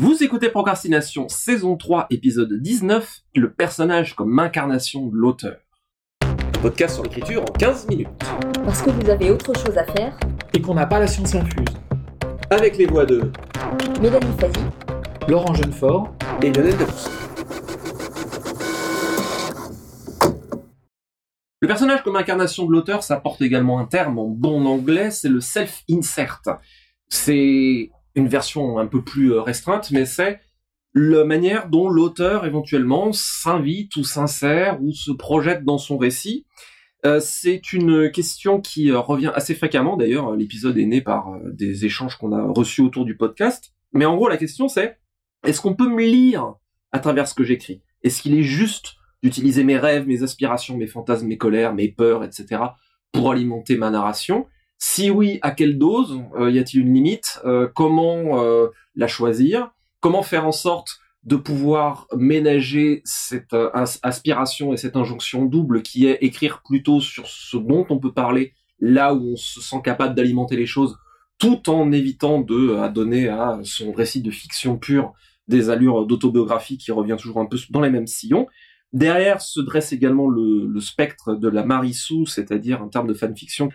Vous écoutez Procrastination, saison 3, épisode 19, le personnage comme incarnation de l'auteur. Podcast sur l'écriture en 15 minutes. Parce que vous avez autre chose à faire. Et qu'on n'a pas la science infuse. Avec les voix de Mélanie Fazi, Laurent Jeunefort et Lionel Debus. Le personnage comme incarnation de l'auteur, ça porte également un terme en bon anglais, c'est le self-insert. C'est une version un peu plus euh, restreinte, mais c'est la manière dont l'auteur éventuellement s'invite ou s'insère ou se projette dans son récit. Euh, c'est une question qui euh, revient assez fréquemment, d'ailleurs l'épisode est né par des échanges qu'on a reçus autour du podcast. Mais en gros la question c'est, est-ce qu'on peut me lire à travers ce que j'écris? Est-ce qu'il est juste d'utiliser mes rêves, mes aspirations, mes fantasmes, mes colères, mes peurs, etc. pour alimenter ma narration? Si oui, à quelle dose euh, Y a-t-il une limite euh, Comment euh, la choisir Comment faire en sorte de pouvoir ménager cette aspiration et cette injonction double qui est écrire plutôt sur ce dont on peut parler là où on se sent capable d'alimenter les choses tout en évitant de donner à son récit de fiction pure des allures d'autobiographie qui revient toujours un peu dans les mêmes sillons. Derrière se dresse également le, le spectre de la Marissou, c'est-à-dire en termes de fanfiction,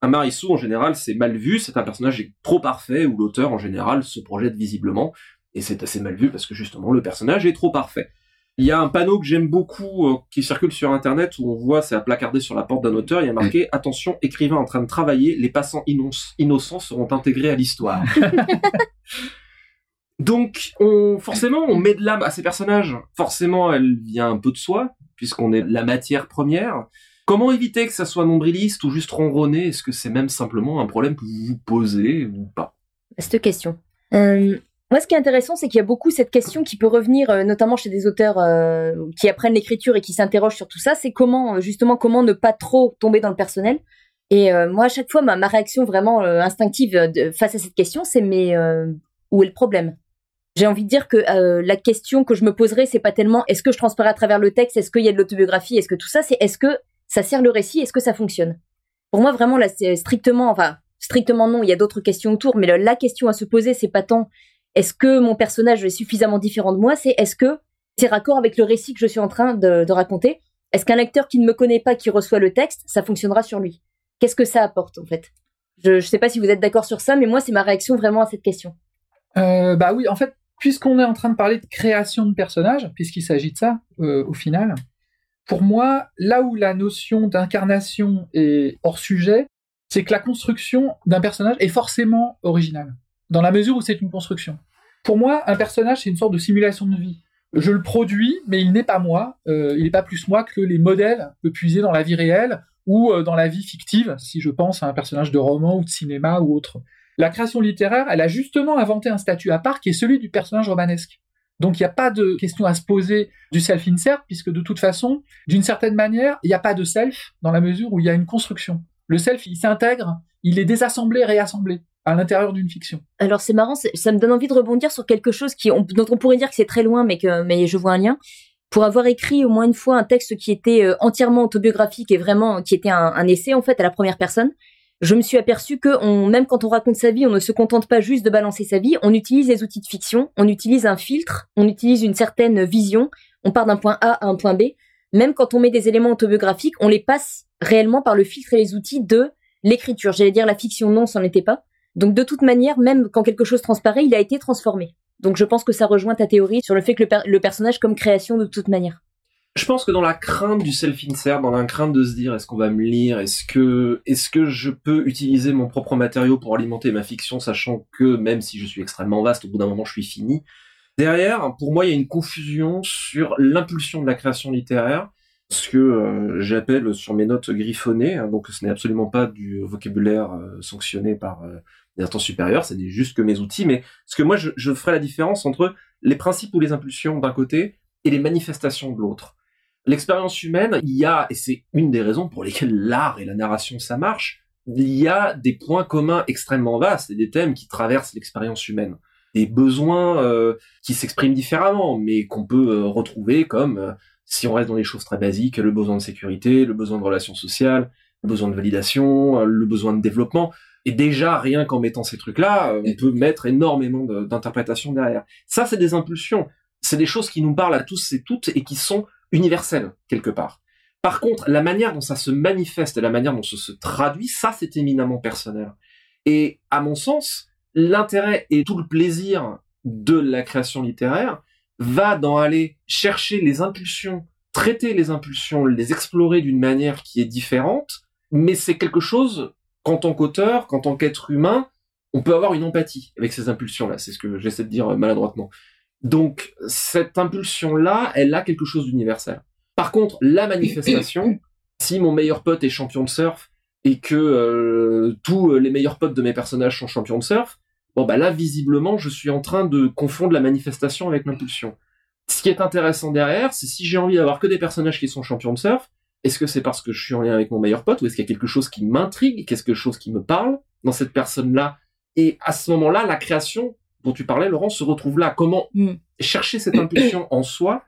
un Marissou, en général, c'est mal vu, c'est un personnage trop parfait, où l'auteur, en général, se projette visiblement, et c'est assez mal vu parce que justement, le personnage est trop parfait. Il y a un panneau que j'aime beaucoup, euh, qui circule sur Internet, où on voit, c'est à placarder sur la porte d'un auteur, il y a marqué « Attention, écrivain en train de travailler, les passants innocents seront intégrés à l'histoire ». Donc, on, forcément, on met de l'âme à ces personnages. Forcément, elle vient un peu de soi, puisqu'on est la matière première. Comment éviter que ça soit nombriliste ou juste ronronné? Est-ce que c'est même simplement un problème que vous vous posez ou pas? Cette question. Euh, moi, ce qui est intéressant, c'est qu'il y a beaucoup cette question qui peut revenir, euh, notamment chez des auteurs euh, qui apprennent l'écriture et qui s'interrogent sur tout ça. C'est comment, justement, comment ne pas trop tomber dans le personnel. Et moi, à chaque fois, ma, réaction vraiment instinctive face à cette question, c'est mais où est le problème? J'ai envie de dire que la question que je me poserais, c'est pas tellement est-ce que je transparais à travers le texte, est-ce qu'il y a de l'autobiographie, est-ce que tout ça, c'est est-ce que ça sert le récit, est-ce que ça fonctionne? Pour moi, vraiment, là, c'est strictement, enfin, strictement non, il y a d'autres questions autour, mais la, question à se poser, c'est pas tant est-ce que mon personnage est suffisamment différent de moi, c'est est-ce que c'est raccord avec le récit que je suis en train de, raconter? Est-ce qu'un lecteur qui ne me connaît pas, qui reçoit le texte, ça fonctionnera sur lui? Qu'est-ce que ça apporte, en fait? Je ne sais pas si vous êtes d'accord sur ça, mais moi, c'est ma réaction vraiment à cette question. Euh, bah oui, en fait, puisqu'on est en train de parler de création de personnages, puisqu'il s'agit de ça, euh, au final, pour moi, là où la notion d'incarnation est hors sujet, c'est que la construction d'un personnage est forcément originale, dans la mesure où c'est une construction. Pour moi, un personnage, c'est une sorte de simulation de vie. Je le produis, mais il n'est pas moi, euh, il n'est pas plus moi que les modèles que puiser dans la vie réelle ou euh, dans la vie fictive, si je pense à un personnage de roman ou de cinéma ou autre. La création littéraire, elle a justement inventé un statut à part qui est celui du personnage romanesque. Donc il n'y a pas de question à se poser du self-insert, puisque de toute façon, d'une certaine manière, il n'y a pas de self dans la mesure où il y a une construction. Le self, il s'intègre, il est désassemblé, réassemblé à l'intérieur d'une fiction. Alors c'est marrant, ça me donne envie de rebondir sur quelque chose qui, dont on pourrait dire que c'est très loin, mais que mais je vois un lien. Pour avoir écrit au moins une fois un texte qui était euh, entièrement autobiographique et vraiment qui était un, un essai en fait à la première personne, je me suis aperçu que même quand on raconte sa vie, on ne se contente pas juste de balancer sa vie, on utilise les outils de fiction, on utilise un filtre, on utilise une certaine vision, on part d'un point A à un point B. Même quand on met des éléments autobiographiques, on les passe réellement par le filtre et les outils de l'écriture. J'allais dire la fiction, non, n'en était pas. Donc de toute manière, même quand quelque chose transparaît, il a été transformé. Donc je pense que ça rejoint ta théorie sur le fait que le personnage comme création de toute manière. Je pense que dans la crainte du self-insert, dans la crainte de se dire est-ce qu'on va me lire, est-ce que est-ce que je peux utiliser mon propre matériau pour alimenter ma fiction, sachant que même si je suis extrêmement vaste, au bout d'un moment je suis fini. Derrière, pour moi, il y a une confusion sur l'impulsion de la création littéraire, ce que euh, j'appelle sur mes notes griffonnées, hein, donc ce n'est absolument pas du vocabulaire euh, sanctionné par euh, des instances supérieures, c'est juste que mes outils, mais ce que moi je, je ferai la différence entre les principes ou les impulsions d'un côté et les manifestations de l'autre. L'expérience humaine, il y a, et c'est une des raisons pour lesquelles l'art et la narration ça marche, il y a des points communs extrêmement vastes et des thèmes qui traversent l'expérience humaine. Des besoins euh, qui s'expriment différemment, mais qu'on peut euh, retrouver comme, euh, si on reste dans les choses très basiques, le besoin de sécurité, le besoin de relations sociales, le besoin de validation, le besoin de développement. Et déjà, rien qu'en mettant ces trucs-là, on peut mettre énormément d'interprétations derrière. Ça, c'est des impulsions. C'est des choses qui nous parlent à tous et toutes et qui sont universelles, quelque part. Par contre, la manière dont ça se manifeste et la manière dont ça se traduit, ça, c'est éminemment personnel. Et à mon sens, l'intérêt et tout le plaisir de la création littéraire va dans aller chercher les impulsions, traiter les impulsions, les explorer d'une manière qui est différente, mais c'est quelque chose qu'en tant qu'auteur, qu'en tant qu'être humain, on peut avoir une empathie avec ces impulsions-là. C'est ce que j'essaie de dire maladroitement. Donc, cette impulsion-là, elle a quelque chose d'universel. Par contre, la manifestation, si mon meilleur pote est champion de surf et que euh, tous les meilleurs potes de mes personnages sont champions de surf, bon bah là, visiblement, je suis en train de confondre la manifestation avec l'impulsion. Ce qui est intéressant derrière, c'est si j'ai envie d'avoir que des personnages qui sont champions de surf, est-ce que c'est parce que je suis en lien avec mon meilleur pote ou est-ce qu'il y a quelque chose qui m'intrigue, quelque chose qui me parle dans cette personne-là? Et à ce moment-là, la création dont tu parlais, Laurent, se retrouve là. Comment mm. chercher cette impulsion en soi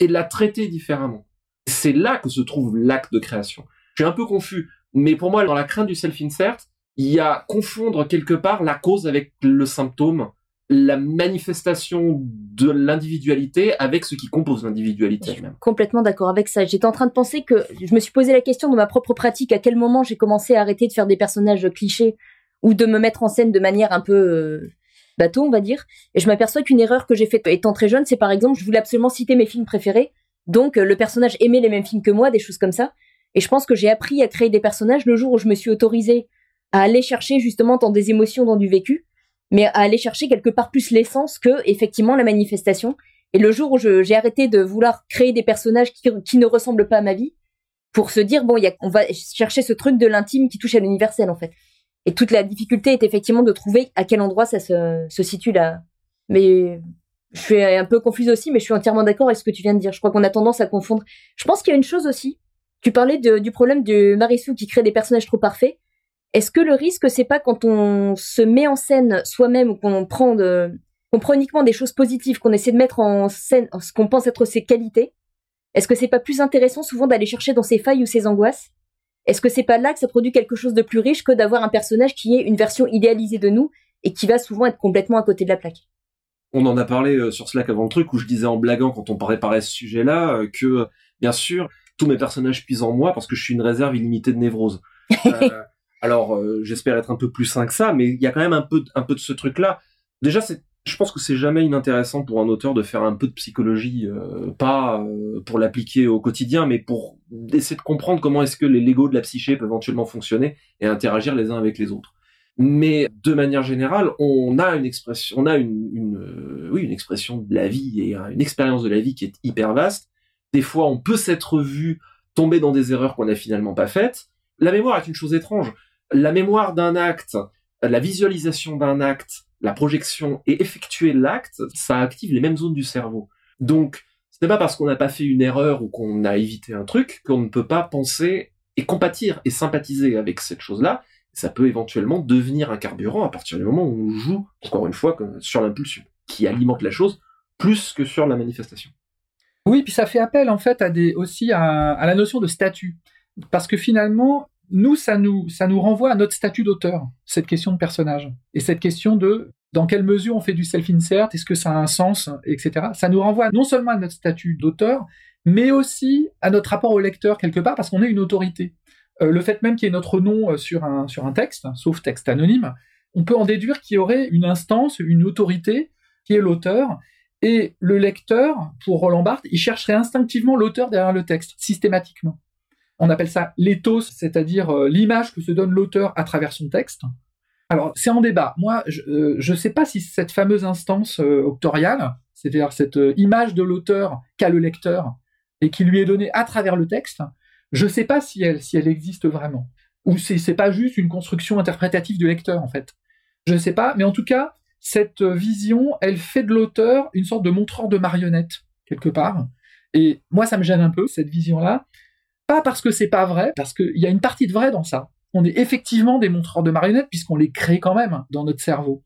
et la traiter différemment? C'est là que se trouve l'acte de création. Je suis un peu confus, mais pour moi, dans la crainte du self-insert, il y a confondre quelque part la cause avec le symptôme la manifestation de l'individualité avec ce qui compose l'individualité. Complètement d'accord avec ça. J'étais en train de penser que je me suis posé la question de ma propre pratique, à quel moment j'ai commencé à arrêter de faire des personnages clichés ou de me mettre en scène de manière un peu euh, bateau, on va dire. Et je m'aperçois qu'une erreur que j'ai faite étant très jeune, c'est par exemple, je voulais absolument citer mes films préférés. Donc euh, le personnage aimait les mêmes films que moi, des choses comme ça. Et je pense que j'ai appris à créer des personnages le jour où je me suis autorisée à aller chercher justement dans des émotions, dans du vécu mais à aller chercher quelque part plus l'essence que effectivement la manifestation. Et le jour où j'ai arrêté de vouloir créer des personnages qui, ne ressemblent pas à ma vie, pour se dire bon, y a, on va chercher ce truc de l'intime qui touche à l'universel en fait. Et toute la difficulté est effectivement de trouver à quel endroit ça se, se situe là. Mais je suis un peu confuse aussi, mais je suis entièrement d'accord avec ce que tu viens de dire. Je crois qu'on a tendance à confondre. Je pense qu'il y a une chose aussi. Tu parlais du problème de Marissou qui crée des personnages trop parfaits. Est-ce que le risque, c'est pas quand on se met en scène soi-même ou qu'on prend de, qu'on prend uniquement des choses positives, qu'on essaie de mettre en scène ce qu'on pense être ses qualités? Est-ce que c'est pas plus intéressant souvent d'aller chercher dans ses failles ou ses angoisses? Est-ce que c'est pas là que ça produit quelque chose de plus riche que d'avoir un personnage qui est une version idéalisée de nous et qui va souvent être complètement à côté de la plaque? On en a parlé euh, sur Slack avant le truc où je disais en blaguant quand on préparait ce sujet-là euh, que bien sûr tous mes personnages puisent en moi parce que je suis une réserve illimitée de névrose. Euh, alors, euh, j'espère être un peu plus sain que ça, mais il y a quand même un peu, un peu de ce truc-là. Déjà, c'est, je pense que c'est jamais inintéressant pour un auteur de faire un peu de psychologie, euh, pas euh, pour l'appliquer au quotidien, mais pour essayer de comprendre comment est-ce que les Legos de la psyché peuvent éventuellement fonctionner et interagir les uns avec les autres. Mais de manière générale, on a une expression, on a une, une oui, une expression de la vie et une expérience de la vie qui est hyper vaste. Des fois, on peut s'être vu tomber dans des erreurs qu'on n'a finalement pas faites. La mémoire est une chose étrange la mémoire d'un acte, la visualisation d'un acte, la projection et effectuer l'acte, ça active les mêmes zones du cerveau. Donc, ce n'est pas parce qu'on n'a pas fait une erreur ou qu'on a évité un truc qu'on ne peut pas penser et compatir et sympathiser avec cette chose-là. Ça peut éventuellement devenir un carburant à partir du moment où on joue, encore une fois, sur l'impulsion, qui alimente la chose plus que sur la manifestation. Oui, puis ça fait appel en fait à des, aussi à, à la notion de statut. Parce que finalement, nous, ça nous, ça nous renvoie à notre statut d'auteur, cette question de personnage. Et cette question de dans quelle mesure on fait du self-insert, est-ce que ça a un sens, etc. Ça nous renvoie non seulement à notre statut d'auteur, mais aussi à notre rapport au lecteur quelque part, parce qu'on est une autorité. Euh, le fait même qu'il y ait notre nom euh, sur un, sur un texte, sauf texte anonyme, on peut en déduire qu'il y aurait une instance, une autorité qui est l'auteur, et le lecteur, pour Roland Barthes, il chercherait instinctivement l'auteur derrière le texte, systématiquement. On appelle ça l'éthos, c'est-à-dire euh, l'image que se donne l'auteur à travers son texte. Alors, c'est en débat. Moi, je ne euh, sais pas si cette fameuse instance euh, octoriale, c'est-à-dire cette image de l'auteur qu'a le lecteur et qui lui est donnée à travers le texte, je ne sais pas si elle, existe vraiment. Ou si c'est pas juste une construction interprétative du lecteur, en fait. Je ne sais pas, mais en tout cas, cette vision, elle fait de l'auteur une sorte de montreur de marionnette, quelque part. Et moi, ça me gêne un peu, cette vision-là. Pas parce que c'est pas vrai, parce qu'il y a une partie de vrai dans ça. On est effectivement des montreurs de marionnettes puisqu'on les crée quand même dans notre cerveau.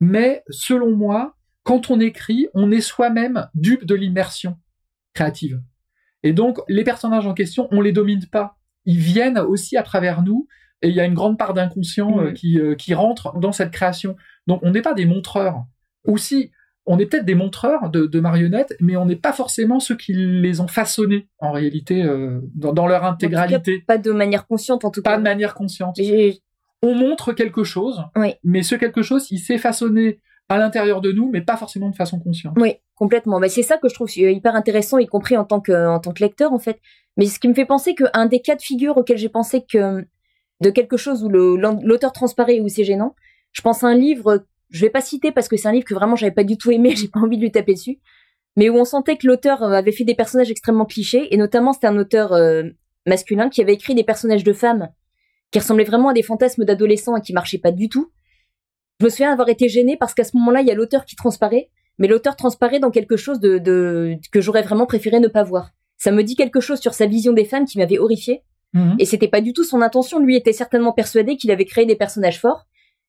Mais selon moi, quand on écrit, on est soi-même dupe de l'immersion créative. Et donc, les personnages en question, on les domine pas. Ils viennent aussi à travers nous et il y a une grande part d'inconscient euh, qui, euh, qui rentre dans cette création. Donc on n'est pas des montreurs. Ou si, on est peut-être des montreurs de, de marionnettes, mais on n'est pas forcément ceux qui les ont façonnées en réalité euh, dans, dans leur intégralité, Pas de manière consciente en tout pas cas. de manière consciente. On montre quelque chose, Oui. mais ce quelque chose, il s'est façonné à l'intérieur de nous, mais pas forcément de façon consciente. Oui, complètement. Mais c'est ça que je trouve euh, hyper intéressant, y compris en tant que, en tant que lecteur, en fait. Mais ce qui me fait penser qu'un des cas de figure auquel j'ai pensé que de quelque chose où l'auteur transparaît ou c'est gênant, je pense à un livre, je vais pas citer parce que c'est un livre que vraiment j'avais pas du tout aimé, j'ai pas envie de lui taper dessus, mais où on sentait que l'auteur euh, avait fait des personnages extrêmement clichés, et notamment c'était un auteur euh, masculin qui avait écrit des personnages de femmes qui ressemblaient vraiment à des fantasmes d'adolescents et qui marchaient pas du tout. Je me souviens avoir été gênée parce qu'à ce moment-là, il y a l'auteur qui transparaît, mais l'auteur transparaît dans quelque chose de, de que j'aurais vraiment préféré ne pas voir. Ça me dit quelque chose sur sa vision des femmes qui m'avait horrifié, Mhm. et c'était pas du tout son intention. Lui était certainement persuadé qu'il avait créé des personnages forts,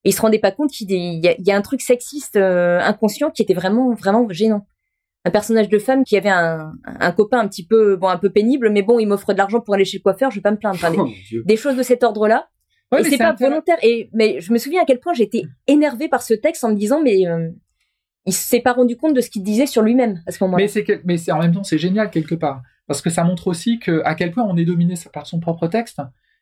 et il se rendait pas compte qu'il y, a- il y a un truc sexiste euh, inconscient qui était vraiment vraiment gênant. Un personnage de femme qui avait un, un copain un petit peu bon un peu pénible, mais bon, il m'offre de l'argent pour aller chez le coiffeur, je vais pas me plaindre. Enfin, Oh des choses de cet ordre-là. Ouais, et mais c'est pas volontaire. Et mais je me souviens à quel point j'étais énervée par ce texte en me disant mais euh, il s'est pas rendu compte de ce qu'il disait sur lui-même à ce moment-là. Mais c'est quel- mais c'est en même temps c'est génial quelque part parce que ça montre aussi que à quel point on est dominé par son propre texte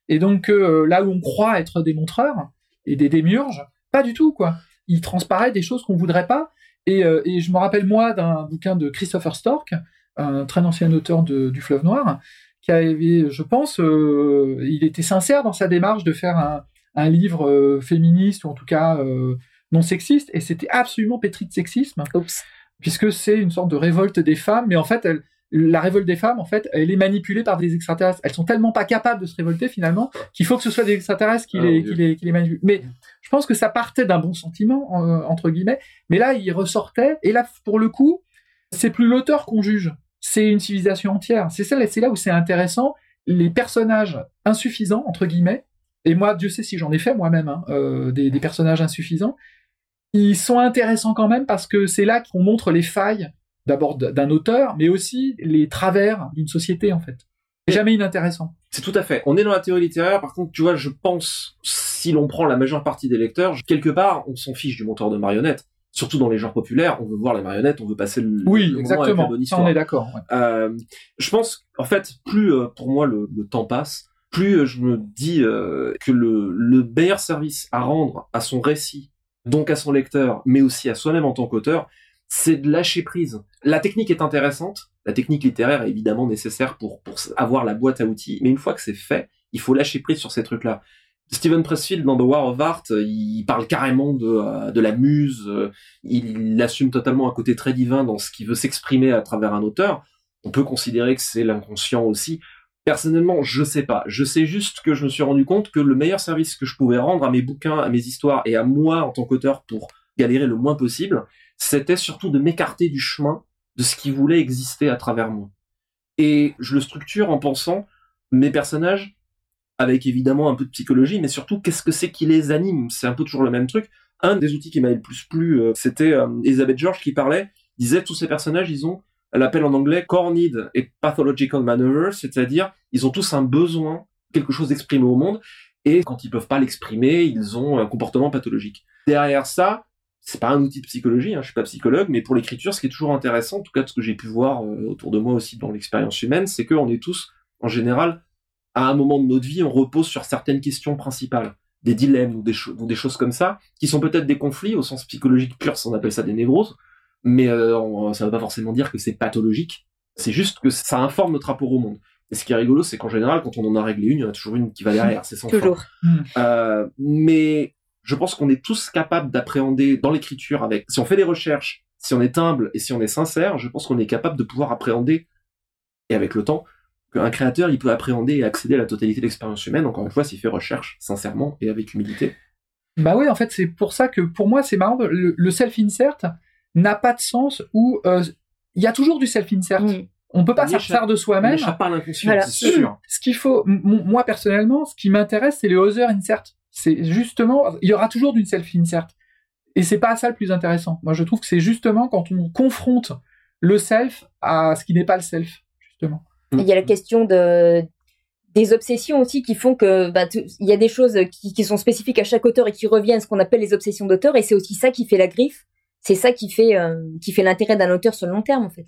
et donc euh, là où on croit être des montreurs et des démiurges, pas du tout quoi. Il transparaît des choses qu'on voudrait pas et, euh, et je me rappelle moi d'un bouquin de Christopher Stork, un très ancien auteur de- du Fleuve Noir, qui avait, je pense, euh, il était sincère dans sa démarche de faire un, un livre euh, féministe ou en tout cas non sexiste et c'était absolument pétri de sexisme Oups. puisque c'est une sorte de révolte des femmes, mais en fait, elle- la révolte des femmes, en fait, elle est manipulée par des extraterrestres. Elles sont tellement pas capables de se révolter finalement qu'il faut que ce soit des extraterrestres qui, Ah, les, mon Dieu. qui, les, qui les manipulent. Mais je pense que ça partait d'un bon sentiment euh, entre guillemets, mais là, il ressortait. Et là, pour le coup, c'est plus l'auteur qu'on juge, c'est une civilisation entière. C'est ça, c'est là où c'est intéressant. Les personnages insuffisants entre guillemets. Et moi, Dieu sait si j'en ai fait moi-même hein, euh, des, des personnages insuffisants ils sont intéressants quand même parce que c'est là qu'on montre les failles d'abord d'un auteur, mais aussi les travers d'une société en fait. C'est jamais inintéressant. C'est tout à fait. On est dans la théorie littéraire. Par contre, tu vois, je pense, si l'on prend la majeure partie des lecteurs, quelque part, on s'en fiche du monteur de marionnettes. Surtout dans les genres populaires, on veut voir les marionnettes, on veut passer le, Oui, le moment avec la exactement. Ça, on est d'accord. ouais. Euh, je pense, en fait, plus euh, pour moi le, le temps passe, plus euh, je me dis euh, que le, le meilleur service à rendre à son récit, donc à son lecteur, mais aussi à soi-même en tant qu'auteur, c'est de lâcher prise. La technique est intéressante, la technique littéraire est évidemment nécessaire pour, avoir la boîte à outils, mais une fois que c'est fait, il faut lâcher prise sur ces trucs-là. Steven Pressfield dans The War of Art, il parle carrément de, euh, de la muse, il, il assume totalement un côté très divin dans ce qui veut s'exprimer à travers un auteur. On peut considérer que c'est l'inconscient aussi. Personnellement, je sais pas. Je sais juste que je me suis rendu compte que le meilleur service que je pouvais rendre à mes bouquins, à mes histoires et à moi en tant qu'auteur pour galérer le moins possible, c'était surtout de m'écarter du chemin de ce qui voulait exister à travers moi. Et je le structure en pensant mes personnages avec évidemment un peu de psychologie, mais surtout qu'est-ce que c'est qui les anime? C'est un peu toujours le même truc. Un des outils qui m'avait le plus plu, euh, c'était euh, Elizabeth George qui parlait, disait tous ces personnages, ils ont, elle appelle en anglais core need et pathological maneuver, c'est-à-dire ils ont tous un besoin, quelque chose d'exprimer au monde, et quand ils peuvent pas l'exprimer, ils ont un comportement pathologique. Derrière ça, c'est pas un outil de psychologie, hein, je suis pas psychologue, mais pour l'écriture, ce qui est toujours intéressant, en tout cas de ce que j'ai pu voir euh, autour de moi aussi dans l'expérience humaine, c'est qu'on est tous, en général, à un moment de notre vie, on repose sur certaines questions principales, des dilemmes ou des, cho- ou des choses comme ça, qui sont peut-être des conflits au sens psychologique pur, si on appelle ça des névroses, mais euh, on- ça veut pas forcément dire que c'est pathologique. C'est juste que ça informe notre rapport au monde. Et ce qui est rigolo, c'est qu'en général, quand on en a réglé une, il y en a toujours une qui va derrière. C'est sans fin. Toujours. Euh, mais je pense qu'on est tous capables d'appréhender dans l'écriture avec, si on fait des recherches, si on est humble et si on est sincère, je pense qu'on est capable de pouvoir appréhender, et avec le temps, qu'un créateur, il peut appréhender et accéder à la totalité de l'expérience humaine, encore une fois, s'il fait recherche, sincèrement et avec humilité. Bah oui, en fait, c'est pour ça que pour moi, c'est marrant. Le, le self-insert n'a pas de sens où euh, il y a toujours du self-insert. Mm. On peut pas s'abstraire de soi-même. pas à l'inconscient, Voilà. c'est sûr. Ce qu'il faut, moi personnellement, ce qui m'intéresse, c'est le other insert. C'est justement, il y aura toujours d'une self-insert. Et c'est pas ça le plus intéressant. Moi, je trouve que c'est justement quand on confronte le self à ce qui n'est pas le self, justement. Il y a la question de des obsessions aussi qui font que bah, il y a des choses qui, qui, sont spécifiques à chaque auteur et qui reviennent, ce qu'on appelle les obsessions d'auteur, et c'est aussi ça qui fait la griffe. C'est ça qui fait euh, qui fait l'intérêt d'un auteur sur le long terme en fait.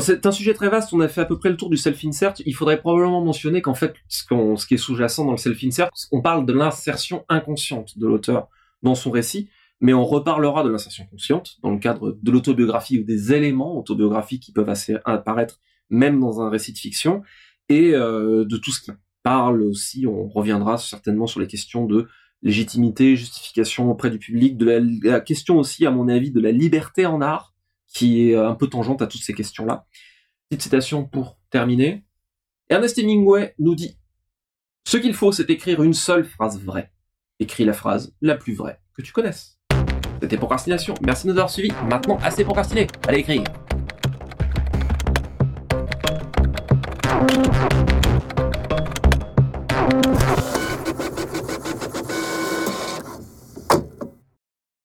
C'est un sujet très vaste. On a fait à peu près le tour du self-insert. Il faudrait probablement mentionner qu'en fait, ce, qui est sous-jacent dans le self-insert, on parle de l'insertion inconsciente de l'auteur dans son récit, mais on reparlera de l'insertion consciente dans le cadre de l'autobiographie ou des éléments autobiographiques qui peuvent apparaître même dans un récit de fiction et euh, de tout ce qui parle aussi. On reviendra certainement sur les questions de légitimité, justification auprès du public, de la, question aussi, à mon avis, de la liberté en art, qui est un peu tangente à toutes ces questions-là. Petite citation pour terminer. Ernest Hemingway nous dit Ce qu'il faut, c'est écrire une seule phrase vraie. Écris la phrase la plus vraie que tu connaisses. C'était Procrastination. Merci de nous avoir suivis. Maintenant, assez procrastiné. Allez écrire.